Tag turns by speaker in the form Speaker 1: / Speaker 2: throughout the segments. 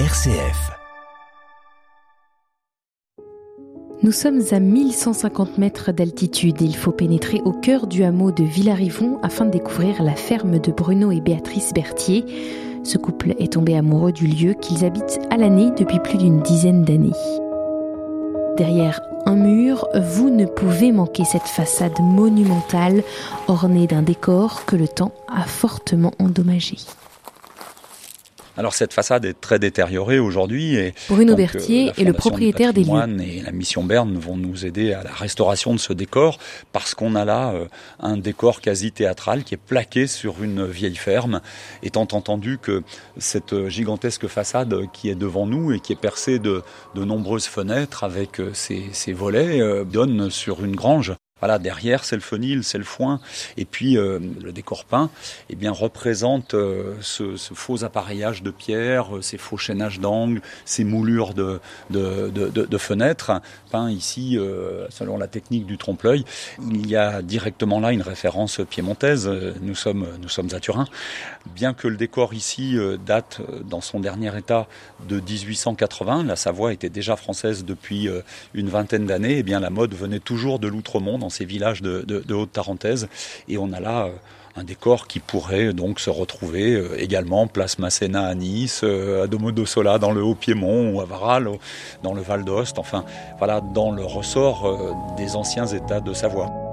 Speaker 1: RCF.
Speaker 2: Nous sommes à 1150 mètres d'altitude et il faut pénétrer au cœur du hameau de Villarivon afin de découvrir la ferme de Bruno et Béatrice Berthier. Ce couple est tombé amoureux du lieu qu'ils habitent à l'année depuis plus d'une dizaine d'années. Derrière un mur, vous ne pouvez manquer cette façade monumentale ornée d'un décor que le temps a fortement endommagé.
Speaker 3: Alors cette façade est très détériorée aujourd'hui. Et
Speaker 2: Bruno Berthier
Speaker 3: euh, la
Speaker 2: est le propriétaire des lieux.
Speaker 3: Et la mission Berne vont nous aider à la restauration de ce décor parce qu'on a là euh, un décor quasi théâtral qui est plaqué sur une vieille ferme, étant entendu que cette gigantesque façade qui est devant nous et qui est percée de, de nombreuses fenêtres avec euh, ses, ses volets euh, donne sur une grange. Voilà, derrière, c'est le fenil, c'est le foin. Et puis, euh, le décor peint eh bien, représente euh, ce, ce faux appareillage de pierre, euh, ces faux chaînages d'angles, ces moulures de, de, de, de- fenêtres, peints ici euh, selon la technique du trompe-l'œil. Il y a directement là une référence piémontaise. Nous sommes, nous sommes à Turin. Bien que le décor ici euh, date euh, dans son dernier état de 1880, la Savoie était déjà française depuis une vingtaine d'années, eh bien la mode venait toujours de l'Outremont, dans ces villages de, Haute-Tarentaise. Et on a là euh, un décor qui pourrait donc se retrouver euh, également place Masséna à Nice, euh, à Domodossola dans le Haut-Piémont ou à Varal dans le Val d'Ost, enfin voilà, dans le ressort des anciens États de Savoie.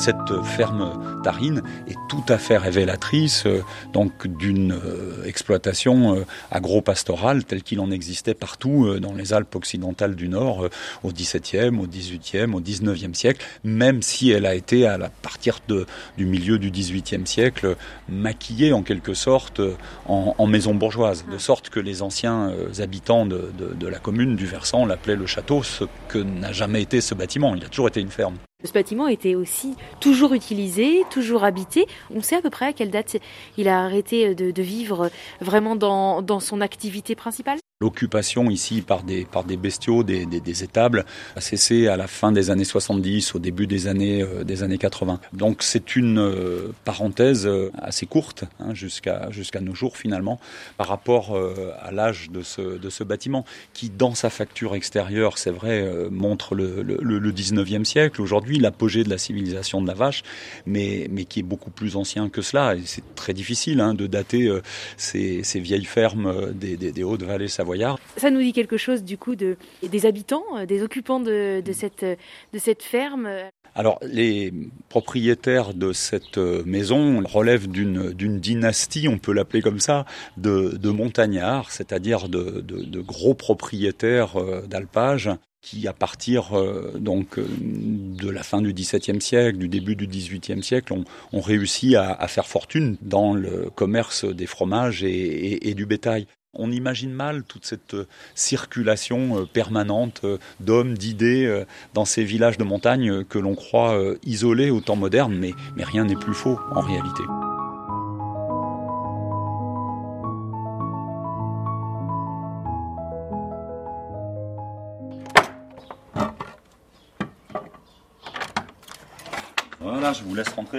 Speaker 3: Cette ferme tarine est tout à fait révélatrice euh, donc d'une euh, exploitation euh, agro-pastorale telle qu'il en existait partout dans les Alpes occidentales du Nord au XVIIe, au XVIIIe, au XIXe siècle, même si elle a été à la partir de, du milieu du XVIIIe siècle maquillée en quelque sorte en, maison bourgeoise, de sorte que les anciens habitants de, de- de la commune du Versant l'appelaient le château, ce que n'a jamais été ce bâtiment. Il a toujours été une ferme.
Speaker 2: Ce bâtiment était aussi toujours utilisé, toujours habité. On sait à peu près à quelle date il a arrêté de, vivre vraiment dans son activité principale
Speaker 3: L'occupation ici par des, par des bestiaux, des, des, des étables, a cessé à la fin des années 70, au début des années, euh, des années 80. Donc c'est une euh, parenthèse euh, assez courte, hein, jusqu'à jusqu'à nos jours finalement, par rapport à l'âge de ce, de ce bâtiment, qui dans sa facture extérieure, c'est vrai, montre le, le, le 19e siècle, aujourd'hui l'apogée de la civilisation de la vache, mais, mais qui est beaucoup plus ancien que cela. Et c'est très difficile hein, de dater ces, ces vieilles fermes des, des, des Hautes-Vallées savoyardes.
Speaker 2: Ça nous dit quelque chose du coup de, des habitants, euh, des occupants de, de, cette, de cette ferme.
Speaker 3: Alors, les propriétaires de cette euh, maison relèvent d'une d'une dynastie, on peut l'appeler comme ça, de, de montagnards, c'est-à-dire de, de, de gros propriétaires euh, d'alpage qui, à partir euh, donc euh, de la fin du XVIIe siècle, du début du XVIIIe siècle, ont, ont réussi à, à faire fortune dans le commerce des fromages et, et, et du bétail. On imagine mal toute cette euh, circulation euh, permanente euh, d'hommes, d'idées dans ces villages de montagne que l'on croit isolés au temps moderne, mais rien n'est plus faux en réalité.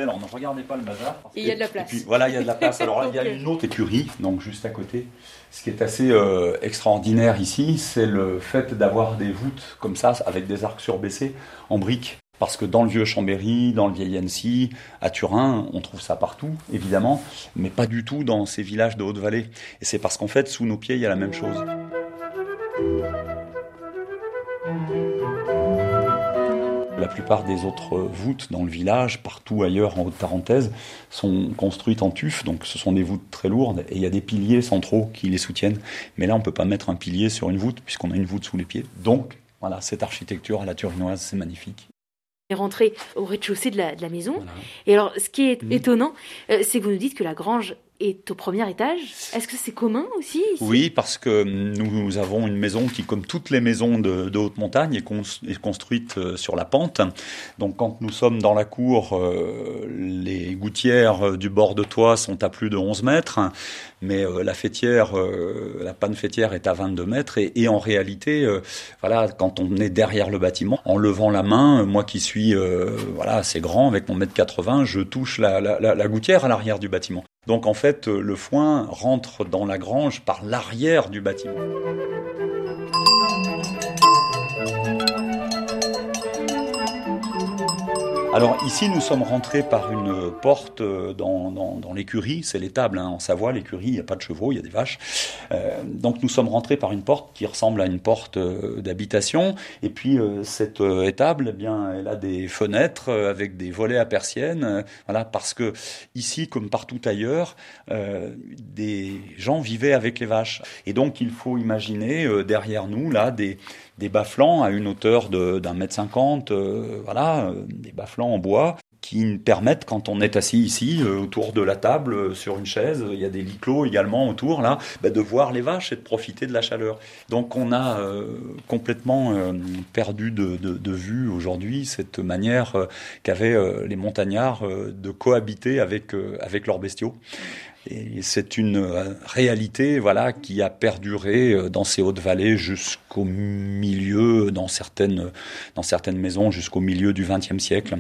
Speaker 3: Alors ne regardez pas le bazar.
Speaker 2: Et il y a de la place.
Speaker 3: Et puis voilà, il y a de la place. Alors il y a une autre écurie, donc juste à côté. Ce qui est assez euh, extraordinaire ici, c'est le fait d'avoir des voûtes comme ça, avec des arcs surbaissés en briques. Parce que dans le vieux Chambéry, dans le vieil Annecy, à Turin, on trouve ça partout, évidemment, mais pas du tout dans ces villages de Haute-Vallée. Et c'est parce qu'en fait, sous nos pieds, il y a la même chose. La plupart des autres voûtes dans le village, partout ailleurs en Haute-Tarentaise, sont construites en tuf, donc ce sont des voûtes très lourdes, et il y a des piliers centraux qui les soutiennent. Mais là, on ne peut pas mettre un pilier sur une voûte, puisqu'on a une voûte sous les pieds. Donc, voilà, cette architecture à la turinoise, c'est magnifique.
Speaker 2: est rentré au rez-de-chaussée de la, de la maison.
Speaker 3: Voilà.
Speaker 2: Et alors, ce qui est
Speaker 3: Mhm.
Speaker 2: étonnant, euh, c'est que vous nous dites que la grange est au premier étage. Est-ce que c'est commun aussi
Speaker 3: Oui, parce que nous avons une maison qui, comme toutes les maisons de, haute montagne, est, construite euh, sur la pente. Donc quand nous sommes dans la cour, euh, les gouttières du bord de toit sont à plus de 11 mètres, mais euh, la fêtière, la panne fêtière est à 22 mètres. Et, en réalité, voilà, quand on est derrière le bâtiment, en levant la main, moi qui suis voilà assez grand avec mon mètre 80, je touche la gouttière à l'arrière du bâtiment. Donc en fait, le foin rentre dans la grange par l'arrière du bâtiment. Alors ici, nous sommes rentrés par une porte dans, dans, l'écurie, c'est l'étable hein, en Savoie, l'écurie, il n'y a pas de chevaux, il y a des vaches. Euh, donc nous sommes rentrés par une porte qui ressemble à une porte euh, d'habitation. Et puis euh, cette étable, eh bien, elle a des fenêtres avec des volets à persiennes. voilà, parce que ici, comme partout ailleurs, des gens vivaient avec les vaches. Et donc il faut imaginer derrière nous là des des bas-flancs à une hauteur d'un mètre cinquante, euh, voilà, euh, des bas-flancs en bois qui permettent, quand on est assis ici, euh, autour de la table, sur une chaise, il y a des lits clos également autour, là, bah, de voir les vaches et de profiter de la chaleur. Donc on a complètement perdu de, vue aujourd'hui cette manière qu'avaient les montagnards de cohabiter avec, avec leurs bestiaux. Et c'est une euh, réalité voilà, qui a perduré euh, dans ces hautes vallées jusqu'au milieu, dans certaines, dans certaines maisons, jusqu'au milieu du XXe siècle.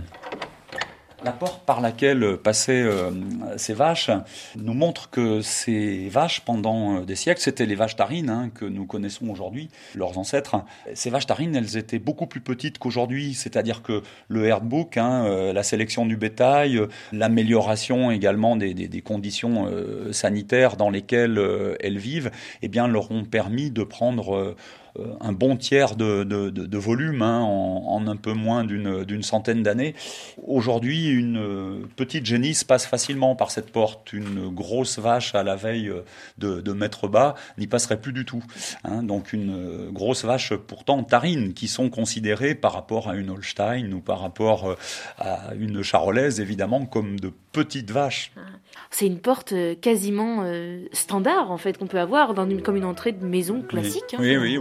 Speaker 3: La porte par laquelle passaient euh, ces vaches nous montre que ces vaches, pendant euh, des siècles, c'était les vaches tarines hein, que nous connaissons aujourd'hui, leurs ancêtres. Ces vaches tarines, elles étaient beaucoup plus petites qu'aujourd'hui, c'est-à-dire que le herdbook, hein, euh, la sélection du bétail, l'amélioration également des, des, conditions sanitaires dans lesquelles elles vivent, eh bien, leur ont permis de prendre un bon tiers de, de, volume hein, en, un peu moins d'une centaine d'années. Aujourd'hui, une euh, petite génisse passe facilement par cette porte. Une grosse vache à la veille euh, de, mettre bas n'y passerait plus du tout. Hein. donc une grosse vache pourtant tarine qui sont considérées par rapport à une Holstein ou par rapport à une charolaise évidemment comme de petites vaches. Ah.
Speaker 2: C'est une porte quasiment standard en fait qu'on peut avoir dans une, comme une entrée de maison classique.
Speaker 3: Hein. oui, oui.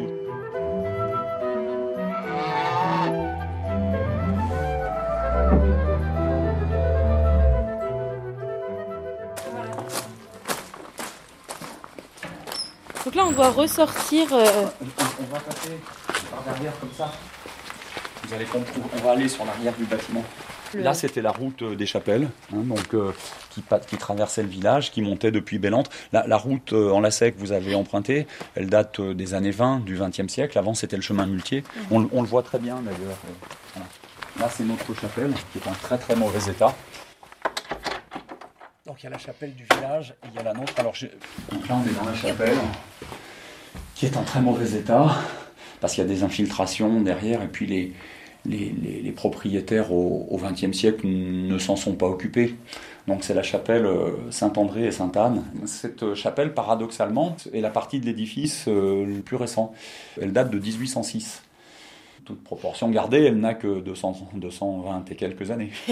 Speaker 2: Donc là, on doit ressortir. Euh,
Speaker 3: on, va passer par derrière comme ça. Vous allez on va aller sur l'arrière du bâtiment. Là, c'était la route euh, des chapelles, hein, donc, euh, qui, qui, traversait le village, qui montait depuis Bélante. La, la route en lacet que vous avez empruntée, elle date des années 20 du XXe siècle. Avant, c'était le chemin muletier. Mhm. On, le voit très bien d'ailleurs. Là, c'est notre chapelle, qui est en très très mauvais état. Donc il y a la chapelle du village et il y a la nôtre. Alors Donc là on est dans la chapelle qui est en très mauvais état parce qu'il y a des infiltrations derrière et puis les, les, propriétaires au XXe siècle ne s'en sont pas occupés. Donc c'est la chapelle euh, Saint-André et Sainte-Anne. Cette chapelle, paradoxalement, est la partie de l'édifice euh, le plus récent. Elle date de 1806. Toute proportion gardée, elle n'a que 200, 220 et quelques années.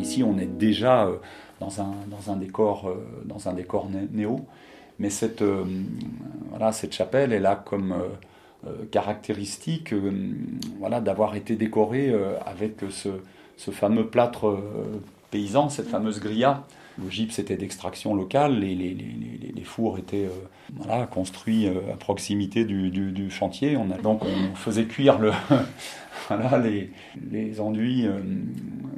Speaker 3: Ici, on est déjà euh, dans un, décor, euh, néo, mais cette, euh, cette chapelle, elle a comme caractéristique voilà, d'avoir été décorée avec ce, fameux plâtre paysan, cette fameuse grilla. Le gypse était d'extraction locale, les, les, fours étaient construits à proximité du, chantier. Donc on faisait cuire les, enduits euh,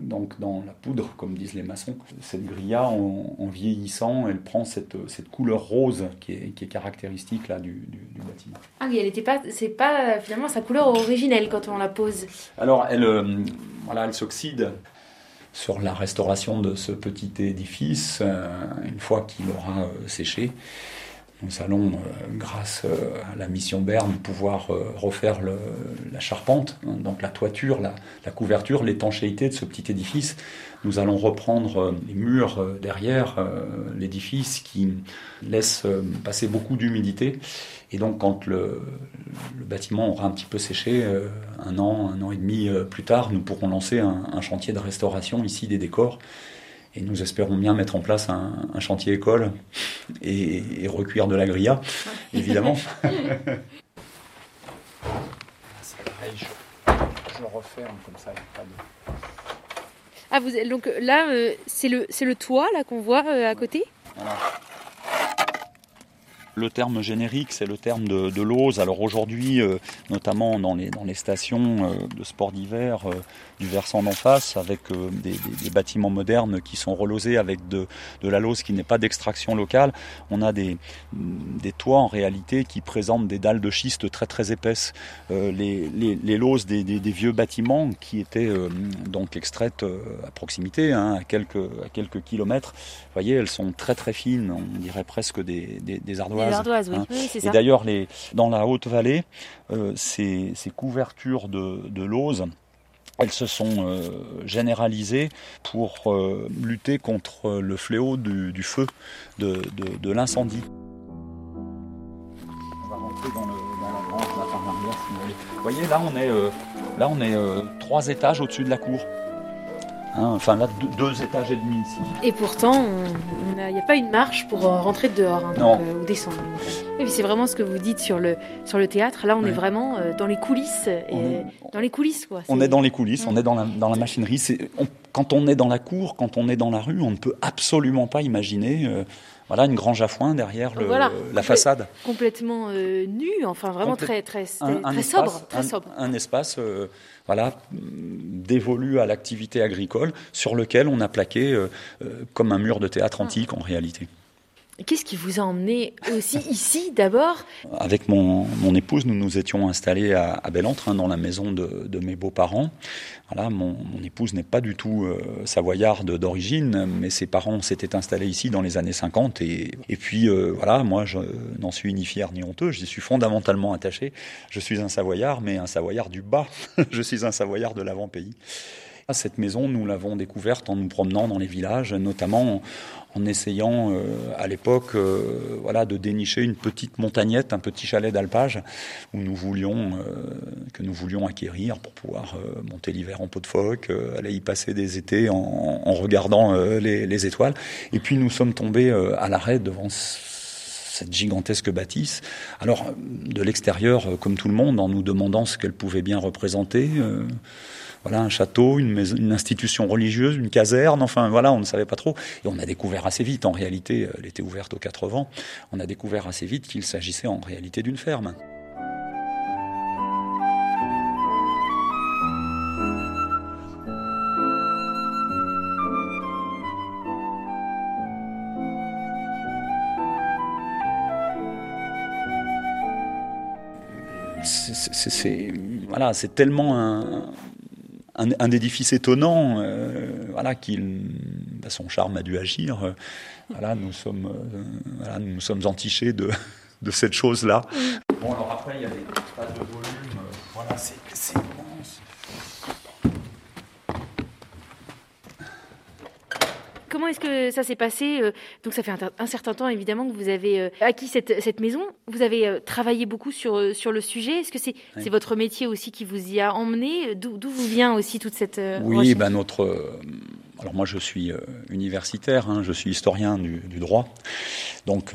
Speaker 3: donc dans la poudre, comme disent les maçons. Cette grilla, en, vieillissant, elle prend cette, cette couleur rose qui est, qui est caractéristique là, du, du, bâtiment.
Speaker 2: Ah oui, elle n'était pas, c'est pas finalement sa couleur originelle quand on la pose.
Speaker 3: Alors, elle, euh, voilà, elle s'oxyde sur la restauration de ce petit édifice, euh, une fois qu'il aura séché. Nous allons, grâce à la mission Berne, pouvoir refaire la charpente, hein, donc la toiture, la couverture, l'étanchéité de ce petit édifice. Nous allons reprendre les murs derrière l'édifice qui laissent passer beaucoup d'humidité et donc, quand le, bâtiment aura un petit peu séché, euh, un an, un an et demi euh, plus tard, nous pourrons lancer un, chantier de restauration ici des décors. Et nous espérons bien mettre en place un, chantier école et, recuire de la grilla, évidemment.
Speaker 2: je, referme comme ça, Ah, vous, donc là, euh, c'est le, le toit là qu'on voit à côté? Voilà.
Speaker 3: Le terme générique, c'est le terme de, de l'ose. Alors aujourd'hui, euh, notamment dans les, dans les stations euh, de sport d'hiver euh, du versant d'en face, avec des, des, bâtiments modernes qui sont relosés avec de, de la lose qui n'est pas d'extraction locale, on a des, des toits en réalité qui présentent des dalles de schiste très très épaisses. les, les, les loses des, des, vieux bâtiments qui étaient donc extraites à proximité, hein, à, quelques, à quelques kilomètres, vous voyez, elles sont très très fines, on dirait presque des, des ardoises
Speaker 2: Hein.
Speaker 3: Et d'ailleurs, dans la Haute-Vallée, euh, ces, couvertures de, de elles se sont euh, généralisées pour euh, lutter contre le fléau du, feu, de, l'incendie. On va rentrer dans, la grande arrière, vous voyez, là on est, là, on est trois étages au-dessus de la cour. Hein, enfin là, deux, étages et demi ici.
Speaker 2: Et pourtant, il n'y a, pas une marche pour euh, rentrer dehors hein, euh, ou descendre. Et c'est vraiment ce que vous dites sur le, sur le théâtre. Là, on est vraiment euh, dans les coulisses. Et dans les coulisses, quoi.
Speaker 3: On est dans les coulisses, on est dans la, dans la machinerie. quand on est dans la cour, quand on est dans la rue, on ne peut absolument pas imaginer voilà une grange à foin derrière le, la façade.
Speaker 2: Complètement nu, enfin vraiment très très, très, sobre, très sobre.
Speaker 3: Un, espace voilà, dévolu à l'activité agricole, sur lequel on a plaqué euh, euh, comme un mur de théâtre antique en réalité.
Speaker 2: Qu'est-ce qui vous a emmené aussi ici d'abord?
Speaker 3: Avec mon, épouse, nous nous étions installés à, à Bellentre, hein, dans la maison de, mes beaux-parents. Voilà, mon, épouse n'est pas du tout euh, savoyarde d'origine, mais ses parents s'étaient installés ici dans les années 50. Et, et puis euh, voilà, moi je n'en suis ni fier ni honteux, j'y suis fondamentalement attaché. Je suis un savoyard, mais un savoyard du bas. je suis un savoyard de l'avant-pays. Cette maison, nous l'avons découverte en nous promenant dans les villages, notamment en essayant euh, à l'époque euh, voilà, de dénicher une petite montagnette, un petit chalet d'alpage où nous voulions, euh, que nous voulions acquérir pour pouvoir monter l'hiver en pot de phoque, aller y passer des étés en, en regardant les, les, étoiles. Et puis nous sommes tombés à l'arrêt devant cette gigantesque bâtisse. Alors, de l'extérieur, comme tout le monde, en nous demandant ce qu'elle pouvait bien représenter, voilà, un château, une, institution religieuse, une caserne, enfin voilà, on ne savait pas trop. Et on a découvert assez vite, en réalité, elle était ouverte aux quatre vents, on a découvert assez vite qu'il s'agissait en réalité d'une ferme. c'est voilà, c'est tellement un, un, édifice étonnant, euh, voilà, qui, bah, son charme a dû agir. voilà, nous sommes, euh, voilà, nous sommes entichés de, de cette chose-là. Bon, alors après, il y a des tas de volumes. Voilà, c'est
Speaker 2: comment est-ce que ça s'est passé euh, Donc ça fait un, certain temps évidemment que vous avez euh, acquis cette, cette, maison. Vous avez euh, travaillé beaucoup sur, sur le sujet. Est-ce que c'est c'est votre métier aussi qui vous y a emmené? D'où vous vient aussi toute cette...
Speaker 3: oui, ben notre... Alors moi je suis universitaire, hein, je suis historien du, du droit. Donc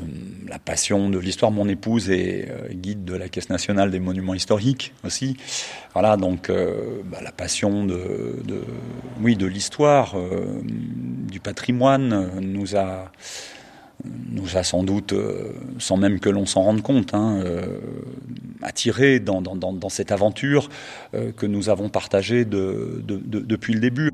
Speaker 3: la passion de l'histoire, mon épouse est guide de la Caisse nationale des monuments historiques aussi. Voilà, donc bah, la passion de, de oui de l'histoire, du patrimoine nous a nous a sans doute, euh, sans même que l'on s'en rende compte, hein, euh, attiré dans, cette aventure euh, que nous avons partagée de, depuis le début.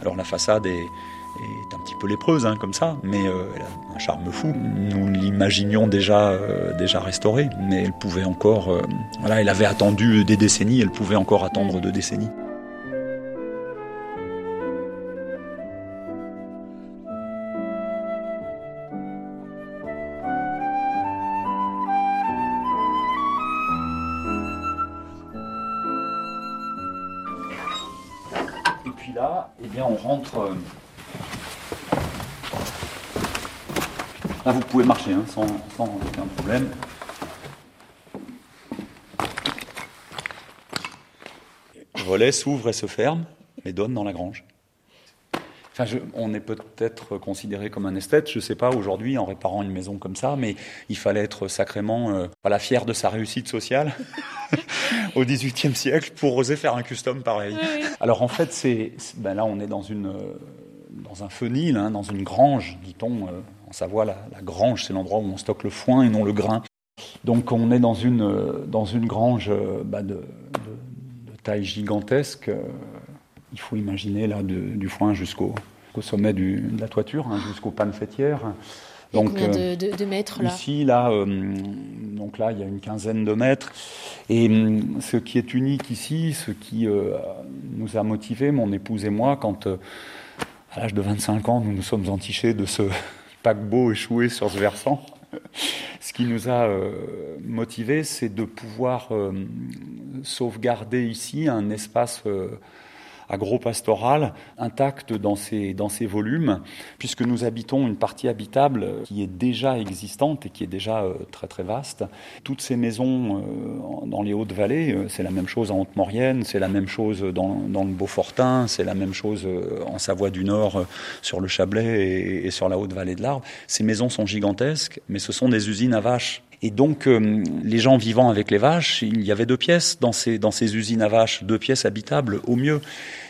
Speaker 3: Alors la façade est, est un petit peu lépreuse, hein, comme ça, mais elle a un charme fou. Nous l'imaginions déjà, déjà restaurée, mais elle pouvait encore, voilà, elle avait attendu des décennies, elle pouvait encore attendre deux décennies. Bien, on rentre. Euh, là, vous pouvez marcher hein, sans, aucun problème. Le volet s'ouvre et se ferme et donne dans la grange. Enfin, on est peut-être considéré comme un esthète, je ne sais pas aujourd'hui en réparant une maison comme ça, mais il fallait être sacrément euh, voilà, fier de sa réussite sociale au XVIIIe siècle pour oser faire un custom pareil. Alors en fait, c'est ben là on est dans une euh, dans un fenil, hein, dans une grange, dit-on euh, en Savoie. La, grange, c'est l'endroit où on stocke le foin et non le grain. Donc on est dans une euh, dans une grange bah, de, de, taille gigantesque il faut imaginer là du foin jusqu'au sommet de la toiture, hein, jusqu'aux pannes fêtières.
Speaker 2: Donc, combien de, euh, mètres là?
Speaker 3: Ici, là, euh, donc là, il y a une quinzaine de mètres. Et hum, ce qui est unique ici, ce qui euh, nous a motivés, mon épouse et moi, quand à l'âge de 25 ans, nous nous sommes entichés de ce paquebot échoué sur ce versant, ce qui nous a motivés, c'est de pouvoir sauvegarder ici un espace agro-pastoral intact dans ces, dans volumes, puisque nous habitons une partie habitable qui est déjà existante et qui est déjà euh, très très vaste. Toutes ces maisons euh, dans les Hautes-Vallées, euh, c'est la même chose en Haute-Maurienne, c'est la même chose dans, dans le Beaufortin, c'est la même chose en Savoie du Nord sur le Chablais et, et sur la Haute-Vallée de l'Arbre. Ces maisons sont gigantesques, mais ce sont des usines à vaches et donc, euh, les gens vivant avec les vaches, il y avait deux pièces dans ces, dans ces usines à vaches, deux pièces habitables au mieux.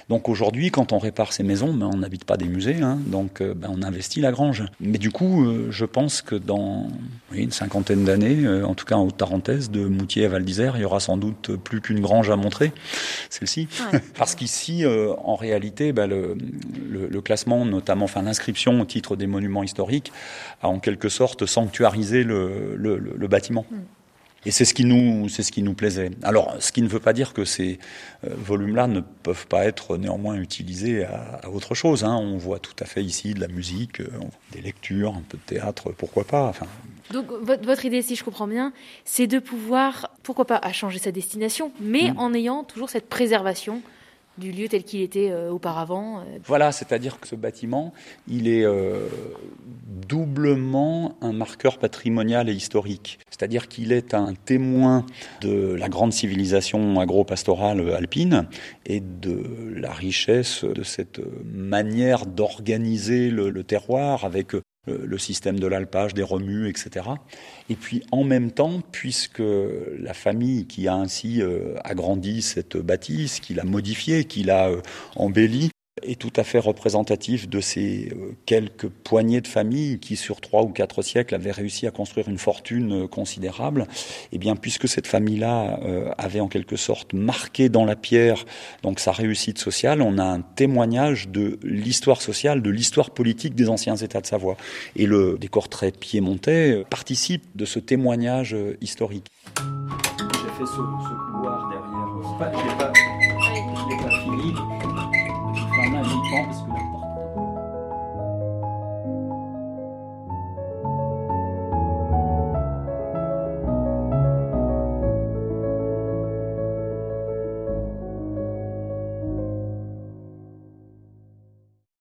Speaker 3: Donc aujourd'hui, quand on répare ces maisons, ben, on n'habite pas des musées, hein, donc euh, ben, on investit la grange. Mais du coup, euh, je pense que dans une cinquantaine d'années, euh, en tout cas en Haute-Tarentaise, de Moutier à Val d'Isère, il y aura sans doute plus qu'une grange à montrer, celle-ci. Parce qu'ici, en réalité, ben, le, le, classement, notamment enfin l'inscription au titre des monuments historiques, a en quelque sorte sanctuarisé le, le bâtiment. Mm. Et c'est ce qui nous, c'est ce qui nous plaisait. Alors, ce qui ne veut pas dire que ces euh, volumes-là ne peuvent pas être néanmoins utilisés à, autre chose. Hein. On voit tout à fait ici de la musique, euh, des lectures, un peu de théâtre, pourquoi pas. Enfin,
Speaker 2: donc votre idée, si je comprends bien, c'est de pouvoir, pourquoi pas, à changer sa destination, mais mm. en ayant toujours cette préservation du lieu tel qu'il était euh, auparavant. Euh.
Speaker 3: Voilà, c'est-à-dire que ce bâtiment, il est euh, doublement un marqueur patrimonial et historique. C'est-à-dire qu'il est un témoin de la grande civilisation agro-pastorale alpine et de la richesse de cette manière d'organiser le, terroir avec le système de l'alpage, des remues, etc. Et puis en même temps, puisque la famille qui a ainsi euh, agrandi cette bâtisse, qui l'a modifiée, qui l'a euh, embellie, est tout à fait représentatif de ces euh, quelques poignées de familles qui, sur trois ou quatre siècles, avaient réussi à construire une fortune euh, considérable. Et eh bien, puisque cette famille-là euh, avait en quelque sorte marqué dans la pierre donc sa réussite sociale, on a un témoignage de l'histoire sociale, de l'histoire politique des anciens États de Savoie. Et le décor très piémontais participe de ce témoignage historique. J'ai fait ce, couloir derrière. Pas, pas, pas fini en main parce que la